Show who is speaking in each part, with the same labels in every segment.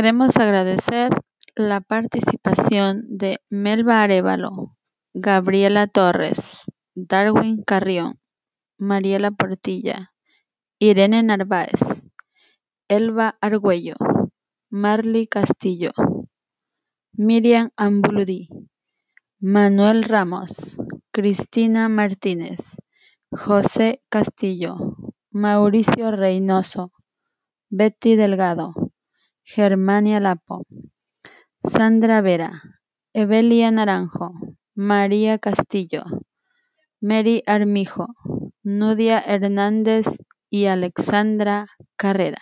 Speaker 1: Queremos agradecer la participación de Melba Arevalo, Gabriela Torres, Darwin Carrión, Mariela Portilla, Irene Narváez, Elba Argüello, Marley Castillo, Miriam Ambuludí, Manuel Ramos, Cristina Martínez, José Castillo, Mauricio Reynoso, Betty Delgado, Germania Lapo, Sandra Vera, Evelia Naranjo, María Castillo, Mary Armijo, Nudia Hernández y Alexandra Carrera.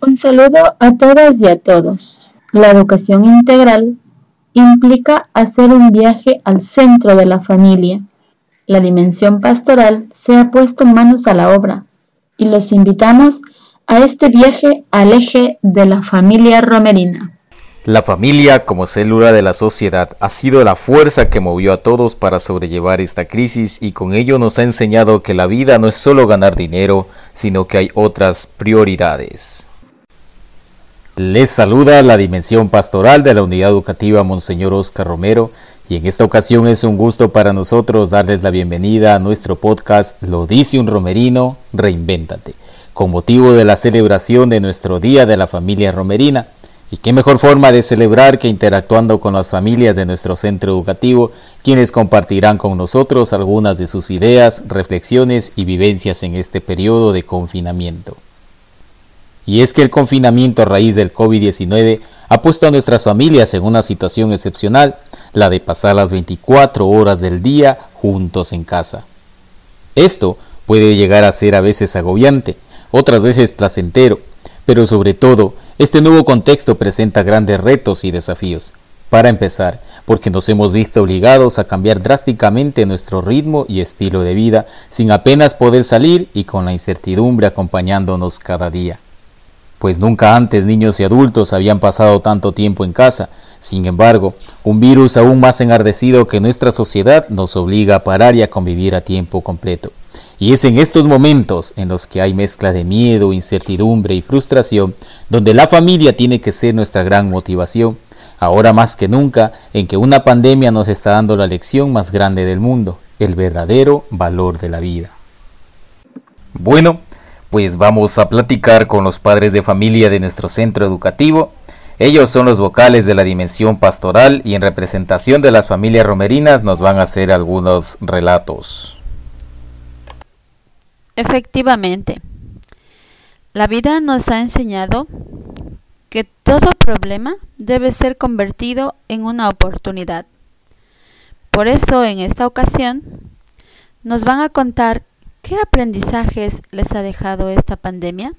Speaker 2: Un saludo a todas y a todos. La educación integral implica hacer un viaje al centro de la familia. La dimensión pastoral se ha puesto manos a la obra y los invitamos a este viaje al eje de la familia romerina.
Speaker 3: La familia como célula de la sociedad ha sido la fuerza que movió a todos para sobrellevar esta crisis y con ello nos ha enseñado que la vida no es solo ganar dinero, sino que hay otras prioridades. Les saluda la Dimensión Pastoral de la Unidad Educativa Monseñor Oscar Romero y en esta ocasión es un gusto para nosotros darles la bienvenida a nuestro podcast Lo dice un romerino, reinvéntate, con motivo de la celebración de nuestro Día de la Familia Romerina. Y qué mejor forma de celebrar que interactuando con las familias de nuestro centro educativo, quienes compartirán con nosotros algunas de sus ideas, reflexiones y vivencias en este periodo de confinamiento. Y es que el confinamiento a raíz del COVID-19 ha puesto a nuestras familias en una situación excepcional, la de pasar las 24 horas del día juntos en casa. Esto puede llegar a ser a veces agobiante, otras veces placentero, pero sobre todo, este nuevo contexto presenta grandes retos y desafíos. Para empezar, porque nos hemos visto obligados a cambiar drásticamente nuestro ritmo y estilo de vida sin apenas poder salir y con la incertidumbre acompañándonos cada día pues nunca antes niños y adultos habían pasado tanto tiempo en casa. Sin embargo, un virus aún más enardecido que nuestra sociedad nos obliga a parar y a convivir a tiempo completo. Y es en estos momentos en los que hay mezcla de miedo, incertidumbre y frustración, donde la familia tiene que ser nuestra gran motivación, ahora más que nunca en que una pandemia nos está dando la lección más grande del mundo, el verdadero valor de la vida. Bueno, pues vamos a platicar con los padres de familia de nuestro centro educativo. Ellos son los vocales de la dimensión pastoral y en representación de las familias romerinas nos van a hacer algunos relatos.
Speaker 1: Efectivamente, la vida nos ha enseñado que todo problema debe ser convertido en una oportunidad. Por eso en esta ocasión nos van a contar ¿Qué aprendizajes les ha dejado esta pandemia?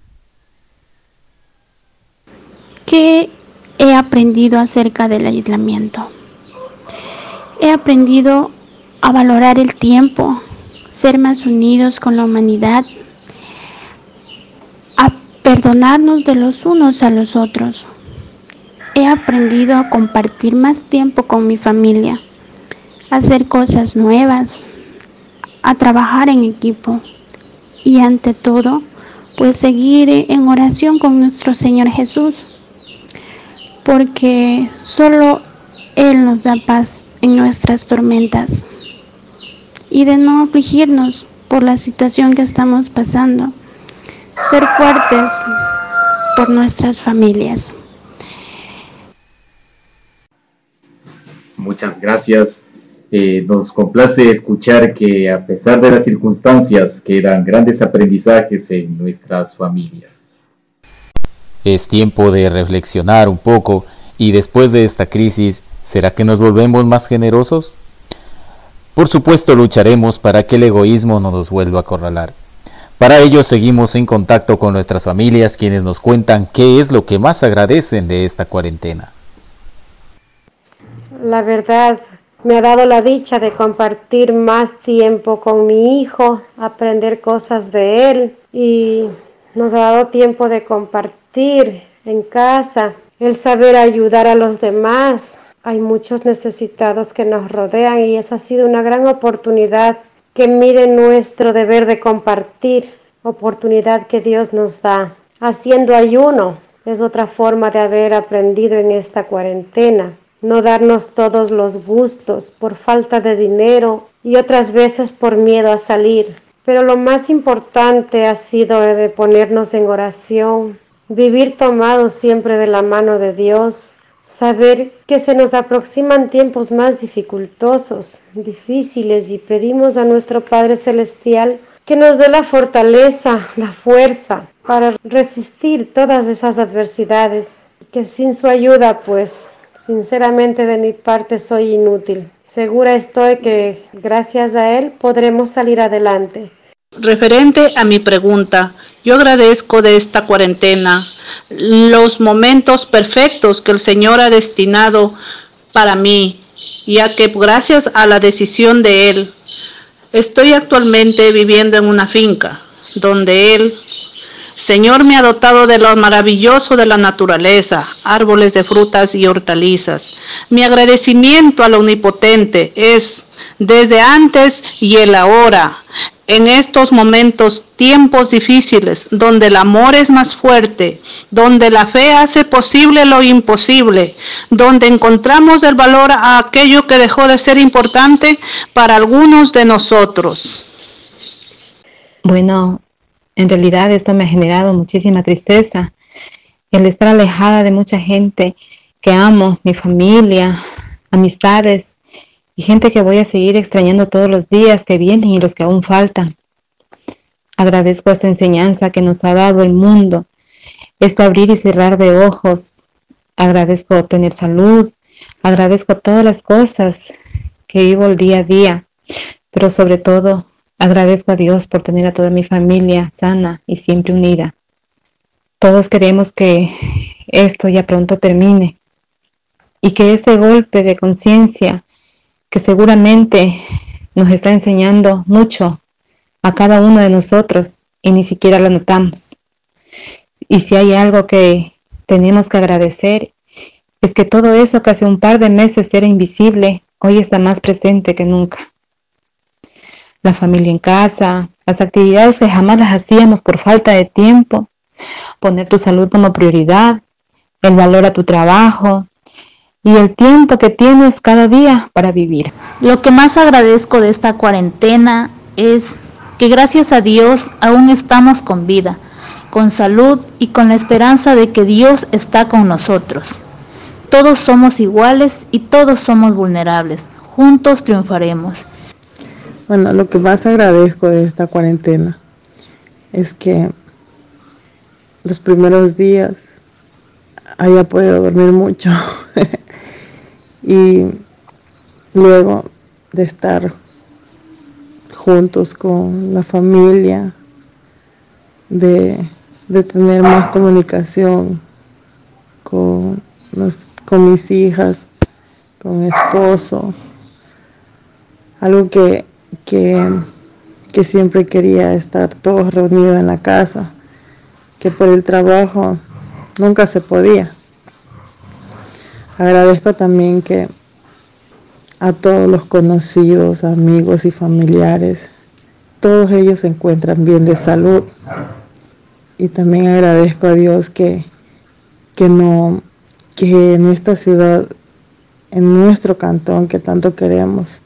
Speaker 4: ¿Qué he aprendido acerca del aislamiento? He aprendido a valorar el tiempo, ser más unidos con la humanidad, a perdonarnos de los unos a los otros. He aprendido a compartir más tiempo con mi familia, a hacer cosas nuevas, a trabajar en equipo y ante todo, pues seguir en oración con nuestro Señor Jesús, porque solo Él nos da paz en nuestras tormentas y de no afligirnos por la situación que estamos pasando, ser fuertes por nuestras familias.
Speaker 3: Muchas gracias eh, nos complace escuchar que a pesar de las circunstancias quedan grandes aprendizajes en nuestras familias. Es tiempo de reflexionar un poco y después de esta crisis, ¿será que nos volvemos más generosos? Por supuesto lucharemos para que el egoísmo no nos vuelva a acorralar. Para ello seguimos en contacto con nuestras familias quienes nos cuentan qué es lo que más agradecen de esta cuarentena.
Speaker 5: La verdad, me ha dado la dicha de compartir más tiempo con mi hijo, aprender cosas de él y nos ha dado tiempo de compartir en casa, el saber ayudar a los demás. Hay muchos necesitados que nos rodean y esa ha sido una gran oportunidad que mide nuestro deber de compartir, oportunidad que Dios nos da. Haciendo ayuno, Es otra forma de haber aprendido en esta cuarentena. No darnos todos los gustos por falta de dinero y otras veces por miedo a salir. Pero lo más importante ha sido de ponernos en oración, vivir tomados siempre de la mano de Dios, saber que se nos aproximan tiempos más dificultosos, difíciles y pedimos a nuestro Padre Celestial que nos dé la fortaleza, la fuerza para resistir todas esas adversidades, que sin su ayuda pues sinceramente de mi parte soy inútil. Segura estoy que gracias a Él podremos salir adelante.
Speaker 6: Referente a mi pregunta, yo agradezco de esta cuarentena los momentos perfectos que el Señor ha destinado para mí, ya que gracias a la decisión de Él, estoy actualmente viviendo en una finca donde Él, Señor, me ha dotado de lo maravilloso de la naturaleza, árboles de frutas y hortalizas. Mi agradecimiento al Omnipotente es desde antes y el ahora, en estos momentos, tiempos difíciles, donde el amor es más fuerte, donde la fe hace posible lo imposible, donde encontramos el valor a aquello que dejó de ser importante para algunos de nosotros.
Speaker 7: Bueno, en realidad esto me ha generado muchísima tristeza, el estar alejada de mucha gente que amo, mi familia, amistades, y gente que voy a seguir extrañando todos los días que vienen y los que aún faltan. Agradezco esta enseñanza que nos ha dado el mundo, este abrir y cerrar de ojos. Agradezco tener salud, agradezco todas las cosas que vivo el día a día, pero sobre todo agradezco a Dios por tener a toda mi familia sana y siempre unida. Todos queremos que esto ya pronto termine y que este golpe de conciencia que seguramente nos está enseñando mucho a cada uno de nosotros y ni siquiera lo notamos. Y si hay algo que tenemos que agradecer, es que todo eso que hace un par de meses era invisible, hoy está más presente que nunca. La familia en casa, las actividades que jamás las hacíamos por falta de tiempo, poner tu salud como prioridad, el valor a tu trabajo, y el tiempo que tienes cada día para vivir.
Speaker 1: Lo que más agradezco de esta cuarentena es que gracias a Dios aún estamos con vida, con salud y con la esperanza de que Dios está con nosotros. Todos somos iguales y todos somos vulnerables. Juntos triunfaremos.
Speaker 8: Bueno, lo que más agradezco de esta cuarentena es que los primeros días haya podido dormir mucho. y luego de estar juntos con la familia, de, tener más comunicación con, con mis hijas, con mi esposo, algo que, que, que siempre quería estar todos reunidos en la casa, que por el trabajo nunca se podía. Agradezco también que a todos los conocidos, amigos y familiares, todos ellos se encuentran bien de salud. Y también agradezco a Dios que, que no, que en esta ciudad, en nuestro cantón que tanto queremos,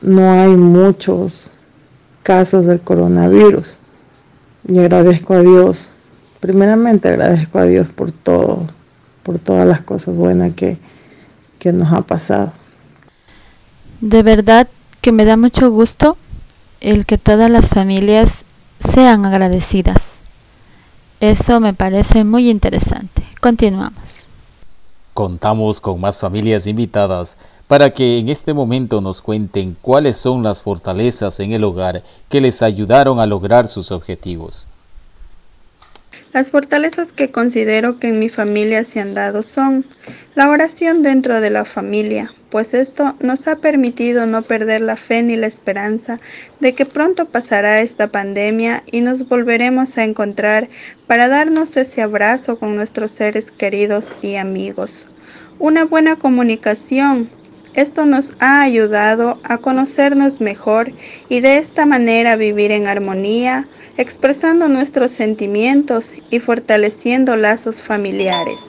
Speaker 8: no hay muchos casos del coronavirus. Y agradezco a Dios, primeramente agradezco a Dios por todo, por todas las cosas buenas que, que nos ha pasado.
Speaker 1: De verdad que me da mucho gusto el que todas las familias sean agradecidas. Eso me parece muy interesante. Continuamos.
Speaker 3: Contamos con más familias invitadas para que en este momento nos cuenten cuáles son las fortalezas en el hogar que les ayudaron a lograr sus objetivos.
Speaker 4: Las fortalezas que considero que en mi familia se han dado son la oración dentro de la familia, pues esto nos ha permitido no perder la fe ni la esperanza de que pronto pasará esta pandemia y nos volveremos a encontrar para darnos ese abrazo con nuestros seres queridos y amigos. Una buena comunicación. Esto nos ha ayudado a conocernos mejor y de esta manera vivir en armonía,
Speaker 9: expresando nuestros sentimientos y fortaleciendo lazos familiares.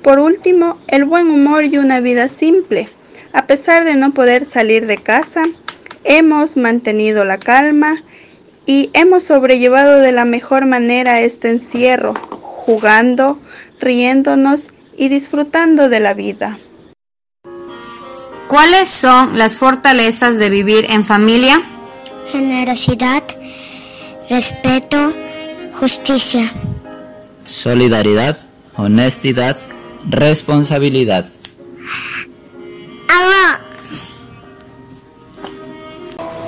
Speaker 9: Por último, el buen humor y una vida simple. A pesar de no poder salir de casa, hemos mantenido la calma y hemos sobrellevado de la mejor manera este encierro, jugando, riéndonos y disfrutando de la vida.
Speaker 10: ¿Cuáles son las fortalezas de vivir en familia?
Speaker 11: Generosidad, respeto, justicia.
Speaker 12: Solidaridad, honestidad, responsabilidad.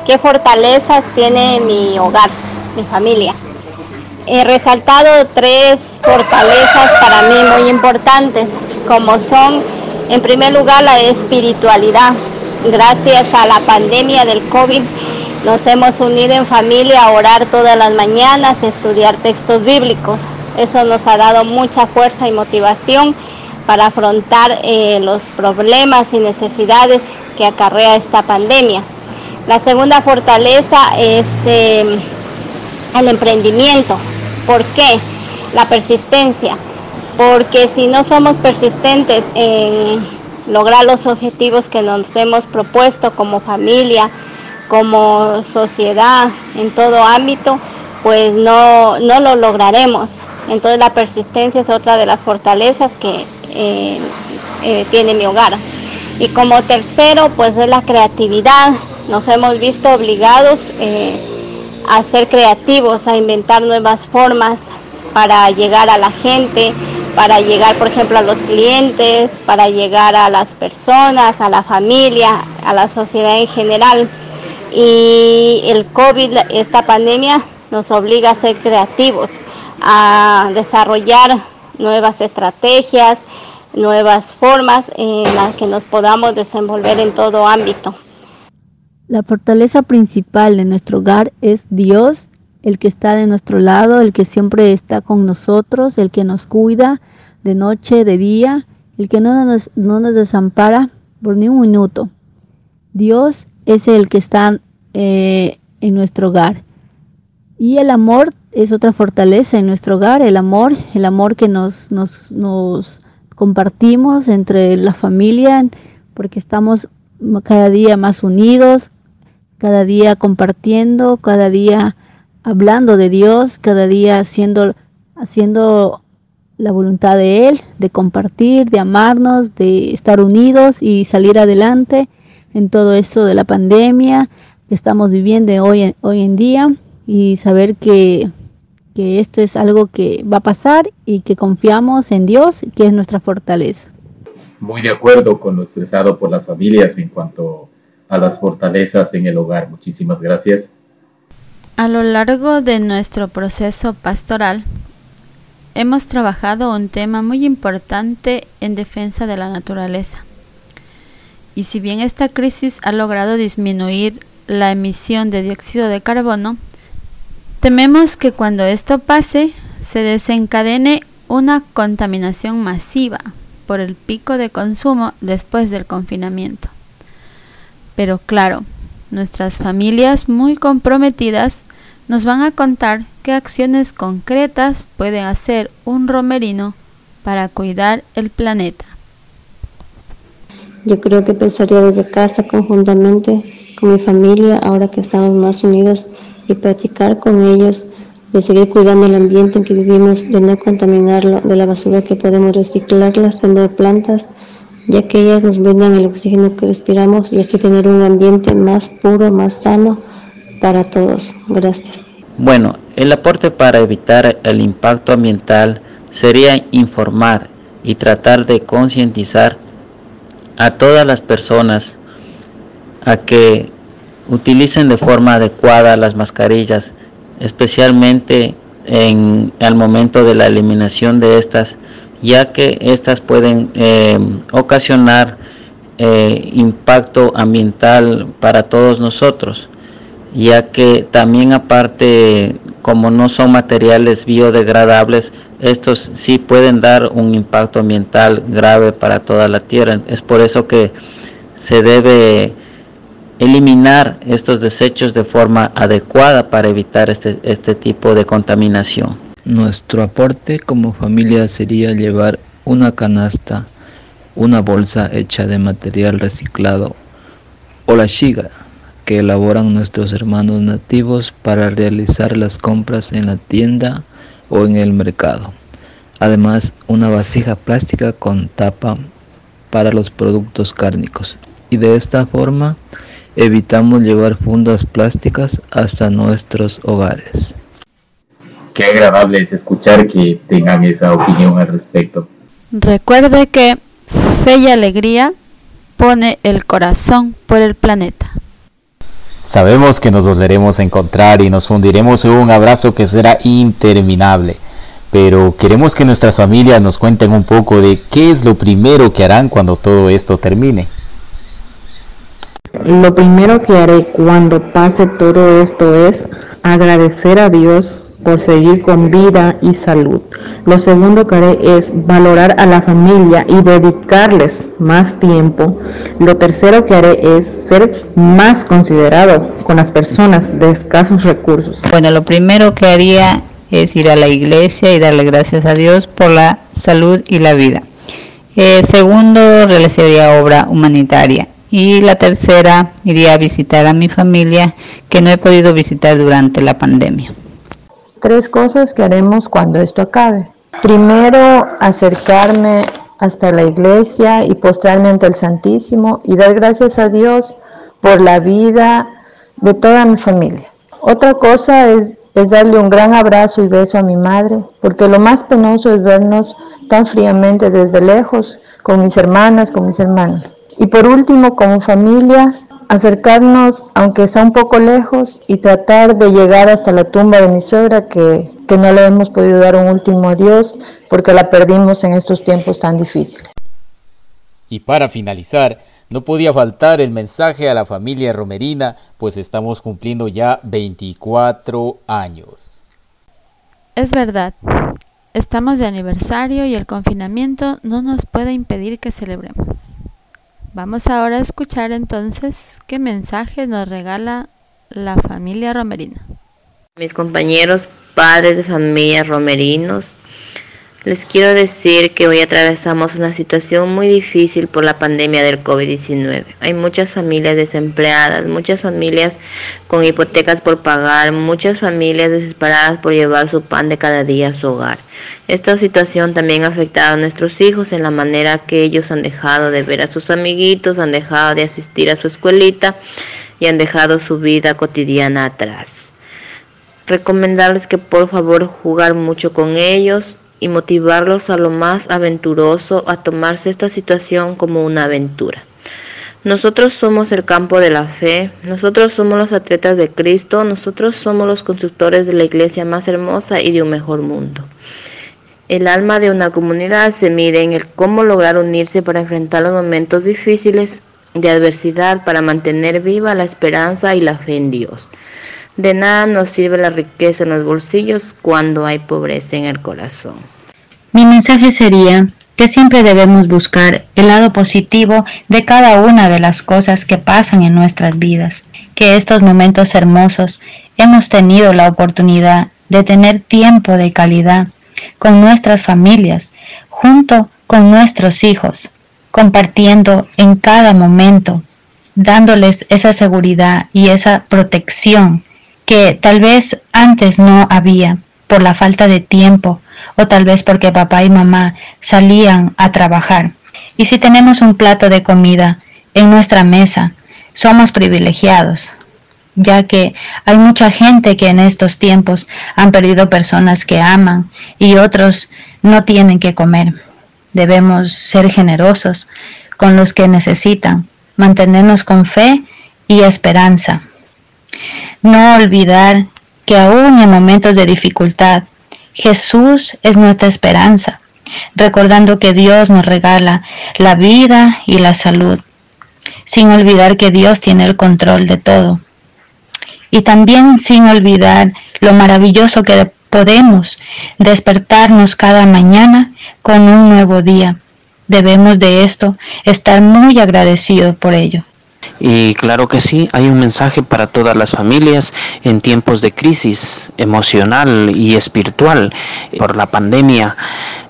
Speaker 13: ¿Qué fortalezas tiene mi hogar, mi familia? He resaltado tres fortalezas para mí muy importantes, como son, en primer lugar, la espiritualidad. Gracias a la pandemia del COVID, nos hemos unido en familia a orar todas las mañanas, estudiar textos bíblicos. Eso nos ha dado mucha fuerza y motivación para afrontar eh, los problemas y necesidades que acarrea esta pandemia. La segunda fortaleza es eh, el emprendimiento. ¿Por qué? La persistencia. Porque si no somos persistentes en lograr los objetivos que nos hemos propuesto como familia, como sociedad, en todo ámbito, pues no, no lo lograremos. Entonces la persistencia es otra de las fortalezas que eh, eh, tiene mi hogar. Y como tercero, pues es la creatividad, nos hemos visto obligados eh, a ser creativos, a inventar nuevas formas para llegar a la gente, para llegar, por ejemplo, a los clientes, para llegar a las personas, a la familia, a la sociedad en general. Y el COVID, esta pandemia, nos obliga a ser creativos, a desarrollar nuevas estrategias, nuevas formas en las que nos podamos desenvolver en todo ámbito.
Speaker 14: La fortaleza principal de nuestro hogar es Dios, el que está de nuestro lado, el que siempre está con nosotros, el que nos cuida de noche, de día, el que no nos, no nos desampara por ni un minuto. Dios es el que está eh, en nuestro hogar. Y el amor es otra fortaleza en nuestro hogar, el amor, el amor que nos, nos compartimos entre la familia, porque estamos cada día más unidos, cada día compartiendo, cada día hablando de Dios, cada día haciendo, haciendo la voluntad de Él, de compartir, de amarnos, de estar unidos y salir adelante en todo eso de la pandemia que estamos viviendo hoy, hoy en día y saber que, que esto es algo que va a pasar y que confiamos en Dios, que es nuestra fortaleza.
Speaker 3: Muy de acuerdo con lo expresado por las familias en cuanto a las fortalezas en el hogar. Muchísimas gracias.
Speaker 1: A lo largo de nuestro proceso pastoral, hemos trabajado un tema muy importante en defensa de la naturaleza. Y si bien esta crisis ha logrado disminuir la emisión de dióxido de carbono, tememos que cuando esto pase se desencadene una contaminación masiva por el pico de consumo después del confinamiento. Pero claro, nuestras familias muy comprometidas nos van a contar qué acciones concretas puede hacer un romerino para cuidar el planeta.
Speaker 15: Yo creo que pensaría desde casa conjuntamente con mi familia, ahora que estamos más unidos, y practicar con ellos de seguir cuidando el ambiente en que vivimos, de no contaminarlo, de la basura que podemos reciclarla, sembrar plantas ya que ellas nos brindan el oxígeno que respiramos y así tener un ambiente más puro, más sano para todos. Gracias.
Speaker 12: Bueno, el aporte para evitar el impacto ambiental sería informar y tratar de concientizar a todas las personas a que utilicen de forma adecuada las mascarillas, especialmente en el momento de la eliminación de estas ya que estas pueden eh, ocasionar eh, impacto ambiental para todos nosotros, ya que también aparte, como no son materiales biodegradables, estos sí pueden dar un impacto ambiental grave para toda la tierra. Es por eso que se debe eliminar estos desechos de forma adecuada para evitar este, este tipo de contaminación.
Speaker 16: Nuestro aporte como familia sería llevar una canasta, una bolsa hecha de material reciclado o la shiga que elaboran nuestros hermanos nativos para realizar las compras en la tienda o en el mercado. Además, una vasija plástica con tapa para los productos cárnicos. Y de esta forma evitamos llevar fundas plásticas hasta nuestros hogares.
Speaker 3: Qué agradable es escuchar que tengan esa opinión al respecto.
Speaker 1: Recuerde que fe y alegría pone el corazón por el planeta.
Speaker 3: Sabemos que nos volveremos a encontrar y nos fundiremos en un abrazo que será interminable, pero queremos que nuestras familias nos cuenten un poco de qué es lo primero que harán cuando todo esto termine.
Speaker 17: Lo primero que haré cuando pase todo esto es agradecer a Dios por seguir con vida y salud. Lo segundo que haré es valorar a la familia y dedicarles más tiempo. Lo tercero que haré es ser más considerado con las personas de escasos recursos.
Speaker 18: Bueno, lo primero que haría es ir a la iglesia y darle gracias a Dios por la salud y la vida. Eh, segundo, realizaría obra humanitaria. Y la tercera, iría a visitar a mi familia que no he podido visitar durante la pandemia.
Speaker 7: Tres cosas que haremos cuando esto acabe. Primero, acercarme hasta la iglesia y postrarme ante el Santísimo y dar gracias a Dios por la vida de toda mi familia. Otra cosa es, darle un gran abrazo y beso a mi madre, porque lo más penoso es vernos tan fríamente desde lejos, con mis hermanas, con mis hermanos. Y por último, como familia, acercarnos, aunque está un poco lejos, y tratar de llegar hasta la tumba de mi suegra, que, que no le hemos podido dar un último adiós, porque la perdimos en estos tiempos tan difíciles.
Speaker 3: Y para finalizar, no podía faltar el mensaje a la familia romerina, pues estamos cumpliendo ya 24 años.
Speaker 1: Es verdad, estamos de aniversario y el confinamiento no nos puede impedir que celebremos. Vamos ahora a escuchar entonces qué mensaje nos regala la familia romerina.
Speaker 19: Mis compañeros padres de familia romerinos, les quiero decir que hoy atravesamos una situación muy difícil por la pandemia del COVID-19. Hay muchas familias desempleadas, muchas familias con hipotecas por pagar, muchas familias desesperadas por llevar su pan de cada día a su hogar. Esta situación también ha afectado a nuestros hijos en la manera que ellos han dejado de ver a sus amiguitos, han dejado de asistir a su escuelita y han dejado su vida cotidiana atrás. Recomendarles que por favor jugar mucho con ellos, y motivarlos a lo más aventuroso, a tomarse esta situación como una aventura. Nosotros somos el campo de la fe, nosotros somos los atletas de Cristo, nosotros somos los constructores de la iglesia más hermosa y de un mejor mundo. El alma de una comunidad se mide en el cómo lograr unirse para enfrentar los momentos difíciles de adversidad, para mantener viva la esperanza y la fe en Dios. De nada nos sirve la riqueza en los bolsillos cuando hay pobreza en el corazón.
Speaker 20: Mi mensaje sería que siempre debemos buscar el lado positivo de cada una de las cosas que pasan en nuestras vidas, que estos momentos hermosos hemos tenido la oportunidad de tener tiempo de calidad con nuestras familias, junto con nuestros hijos, compartiendo en cada momento, dándoles esa seguridad y esa protección que tal vez antes no había por la falta de tiempo o tal vez porque papá y mamá salían a trabajar. Y si tenemos un plato de comida en nuestra mesa, somos privilegiados, ya que hay mucha gente que en estos tiempos han perdido personas que aman y otros no tienen que comer. Debemos ser generosos con los que necesitan, mantenernos con fe y esperanza. No olvidar que aún en momentos de dificultad, Jesús es nuestra esperanza, recordando que Dios nos regala la vida y la salud, sin olvidar que Dios tiene el control de todo. Y también sin olvidar lo maravilloso que podemos despertarnos cada mañana con un nuevo día. Debemos de esto estar muy agradecidos por ello.
Speaker 21: Y claro que sí, hay un mensaje para todas las familias en tiempos de crisis emocional y espiritual por la pandemia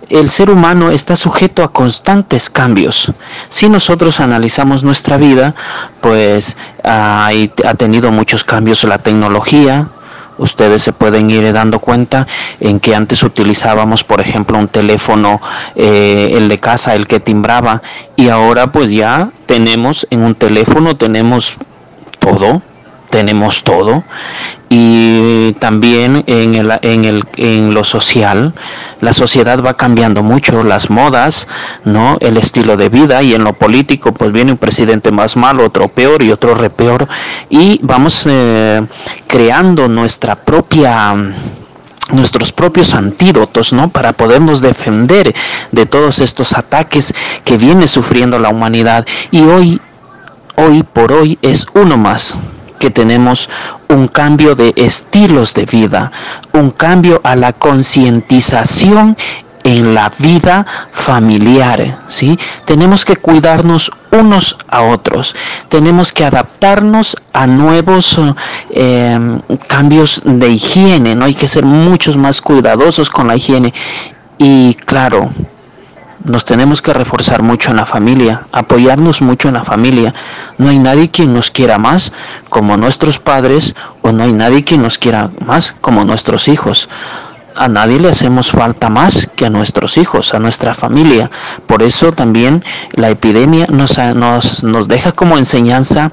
Speaker 21: el ser humano está sujeto a constantes cambios. Si nosotros analizamos nuestra vida, pues ha, ha tenido muchos cambios la tecnología, ustedes se pueden ir dando cuenta en que antes utilizábamos por ejemplo un teléfono eh, el de casa el que timbraba y ahora pues ya tenemos en un teléfono tenemos todo tenemos todo y también en, el, en, el, en lo social la sociedad va cambiando mucho las modas no el estilo de vida y en lo político pues viene un presidente más malo otro peor y otro re peor y vamos eh, creando nuestra propia nuestros propios antídotos, ¿no? Para podernos defender de todos estos ataques que viene sufriendo la humanidad. Y hoy, hoy por hoy es uno más que tenemos un cambio de estilos de vida, un cambio a la concientización en la vida familiar, ¿sí? Tenemos que cuidarnos unos a otros, tenemos que adaptarnos a nuevos eh, cambios de higiene, ¿no? Hay que ser muchos más cuidadosos con la higiene y claro, nos tenemos que reforzar mucho en la familia, apoyarnos mucho en la familia. No hay nadie quien nos quiera más como nuestros padres o no hay nadie quien nos quiera más como nuestros hijos. A nadie le hacemos falta más que a nuestros hijos, a nuestra familia. Por eso también la epidemia nos, nos, nos deja como enseñanza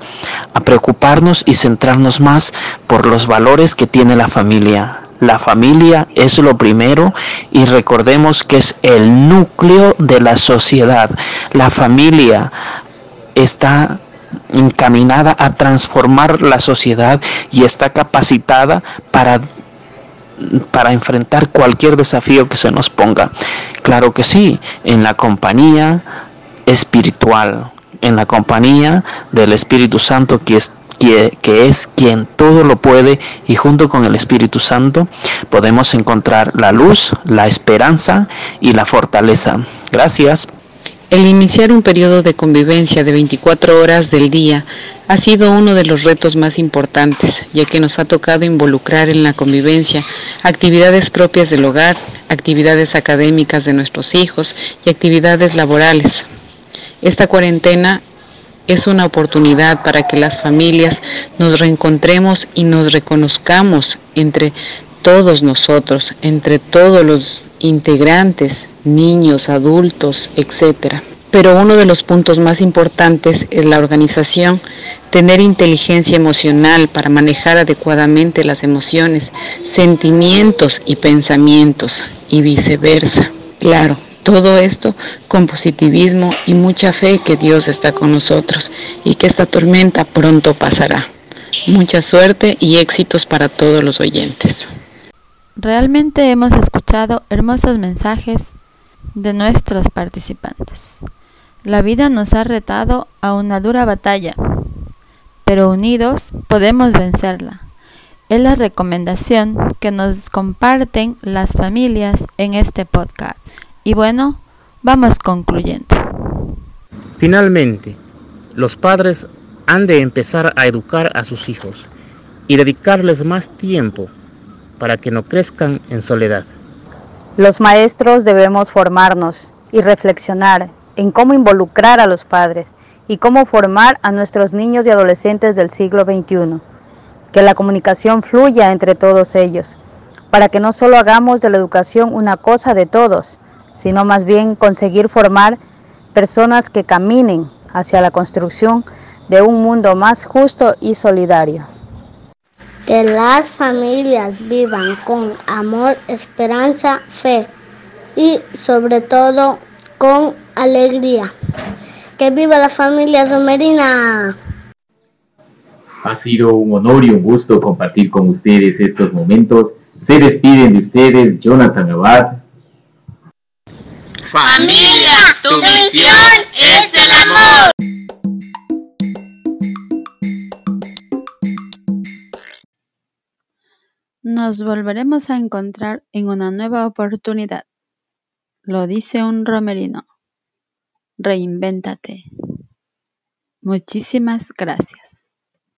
Speaker 21: a preocuparnos y centrarnos más por los valores que tiene la familia, la familia es lo primero y recordemos que es el núcleo de la sociedad. La familia está encaminada a transformar la sociedad y está capacitada para para enfrentar cualquier desafío que se nos ponga. Claro que sí, en la compañía espiritual, en la compañía del Espíritu Santo que es que, es quien todo lo puede y junto con el Espíritu Santo podemos encontrar la luz, la esperanza y la fortaleza. Gracias.
Speaker 22: El iniciar un periodo de convivencia de 24 horas del día ha sido uno de los retos más importantes, ya que nos ha tocado involucrar en la convivencia actividades propias del hogar, actividades académicas de nuestros hijos y actividades laborales. Esta cuarentena es una oportunidad para que las familias nos reencontremos y nos reconozcamos entre todos nosotros, entre todos los integrantes, niños, adultos, etc. Pero uno de los puntos más importantes es la organización, tener inteligencia emocional para manejar adecuadamente las emociones, sentimientos y pensamientos y viceversa. Claro, todo esto con positivismo y mucha fe que Dios está con nosotros y que esta tormenta pronto pasará. Mucha suerte y éxitos para todos los oyentes.
Speaker 1: Realmente hemos escuchado hermosos mensajes de nuestros participantes. La vida nos ha retado a una dura batalla, pero unidos podemos vencerla. Es la recomendación que nos comparten las familias en este podcast. Y bueno, vamos concluyendo.
Speaker 23: Finalmente, los padres han de empezar a educar a sus hijos y dedicarles más tiempo para que no crezcan en soledad.
Speaker 24: Los maestros debemos formarnos y reflexionar en cómo involucrar a los padres y cómo formar a nuestros niños y adolescentes del siglo XXI. Que la comunicación fluya entre todos ellos, para que no solo hagamos de la educación una cosa de todos, sino más bien conseguir formar personas que caminen hacia la construcción de un mundo más justo y solidario.
Speaker 11: Que las familias vivan con amor, esperanza, fe y sobre todo con alegría. Que viva la familia romerina.
Speaker 3: Ha sido un honor y un gusto compartir con ustedes estos momentos. Se despiden de ustedes Jonathan Abad,
Speaker 25: Familia, tu misión es el amor.
Speaker 1: Nos volveremos a encontrar en una nueva oportunidad. Lo dice un romerino. Reinvéntate. Muchísimas gracias.